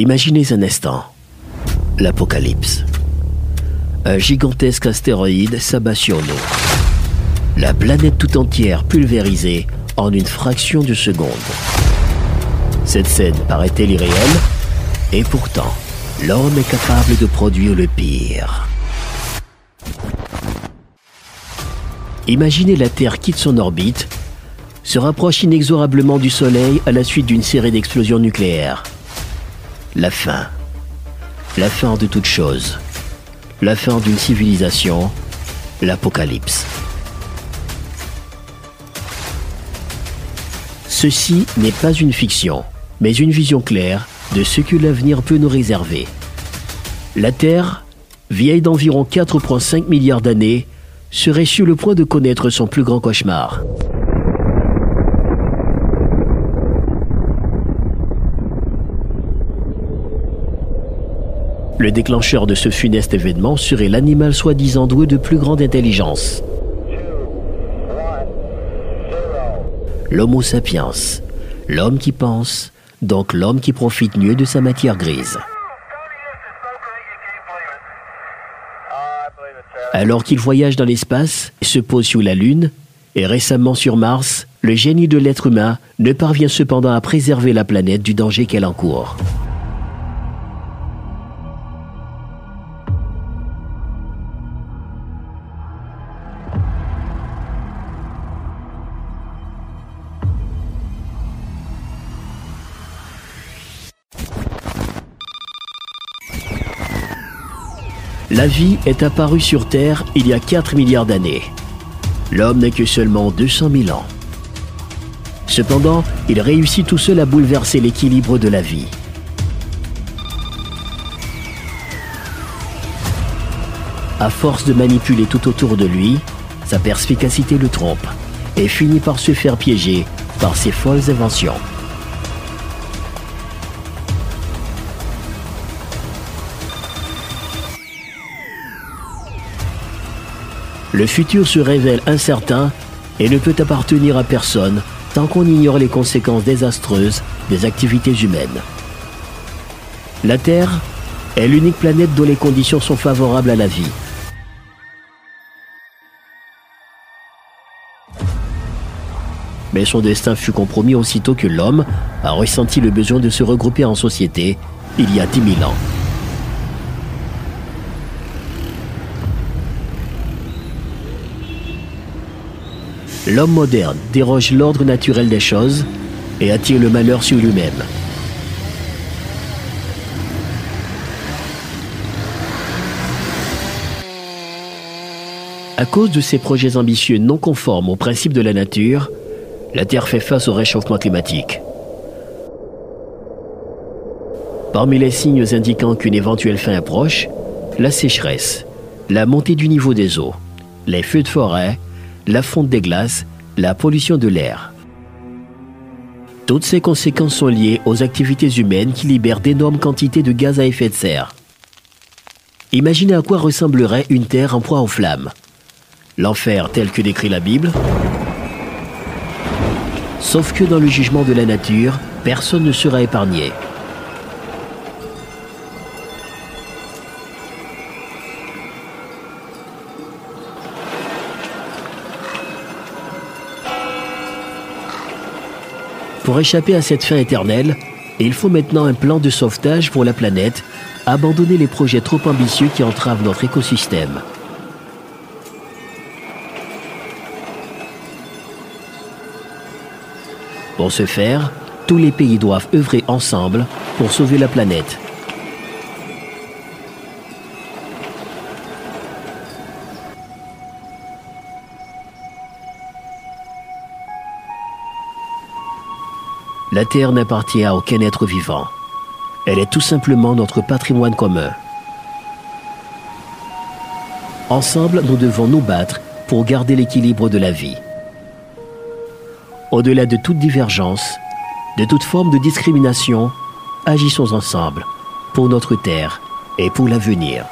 Imaginez un instant l'apocalypse. Un gigantesque astéroïde s'abat sur nous. La planète tout entière pulvérisée en une fraction de seconde. Cette scène paraît-elle irréelle? Et pourtant, l'homme est capable de produire le pire. Imaginez la Terre quitte son orbite, se rapproche inexorablement du Soleil à la suite d'une série d'explosions nucléaires. La fin. La fin de toute chose. La fin d'une civilisation. L'apocalypse. Ceci n'est pas une fiction, mais une vision claire de ce que l'avenir peut nous réserver. La Terre, vieille d'environ 4,5 milliards d'années, serait sur le point de connaître son plus grand cauchemar. Le déclencheur de ce funeste événement serait l'animal soi-disant doué de plus grande intelligence. L'Homo sapiens, l'homme qui pense, donc l'homme qui profite mieux de sa matière grise. Alors qu'il voyage dans l'espace, se pose sur la Lune, et récemment sur Mars, le génie de l'être humain ne parvient cependant à préserver la planète du danger qu'elle encourt. La vie est apparue sur Terre il y a 4 milliards d'années. L'homme n'est que seulement 200 000 ans. Cependant, il réussit tout seul à bouleverser l'équilibre de la vie. À force de manipuler tout autour de lui, sa perspicacité le trompe et finit par se faire piéger par ses folles inventions. Le futur se révèle incertain et ne peut appartenir à personne tant qu'on ignore les conséquences désastreuses des activités humaines. La Terre est l'unique planète dont les conditions sont favorables à la vie. Mais son destin fut compromis aussitôt que l'homme a ressenti le besoin de se regrouper en société il y a 10 000 ans. L'homme moderne déroge l'ordre naturel des choses et attire le malheur sur lui-même. À cause de ses projets ambitieux non conformes aux principes de la nature, la Terre fait face au réchauffement climatique. Parmi les signes indiquant qu'une éventuelle fin approche, la sécheresse, la montée du niveau des eaux, les feux de forêt, la fonte des glaces, la pollution de l'air. Toutes ces conséquences sont liées aux activités humaines qui libèrent d'énormes quantités de gaz à effet de serre. Imaginez à quoi ressemblerait une terre en proie aux flammes. L'enfer tel que décrit la Bible. Sauf que dans le jugement de la nature, personne ne sera épargné. Pour échapper à cette fin éternelle, il faut maintenant un plan de sauvetage pour la planète, abandonner les projets trop ambitieux qui entravent notre écosystème. Pour ce faire, tous les pays doivent œuvrer ensemble pour sauver la planète. La Terre n'appartient à aucun être vivant. Elle est tout simplement notre patrimoine commun. Ensemble, nous devons nous battre pour garder l'équilibre de la vie. Au-delà de toute divergence, de toute forme de discrimination, agissons ensemble pour notre Terre et pour l'avenir.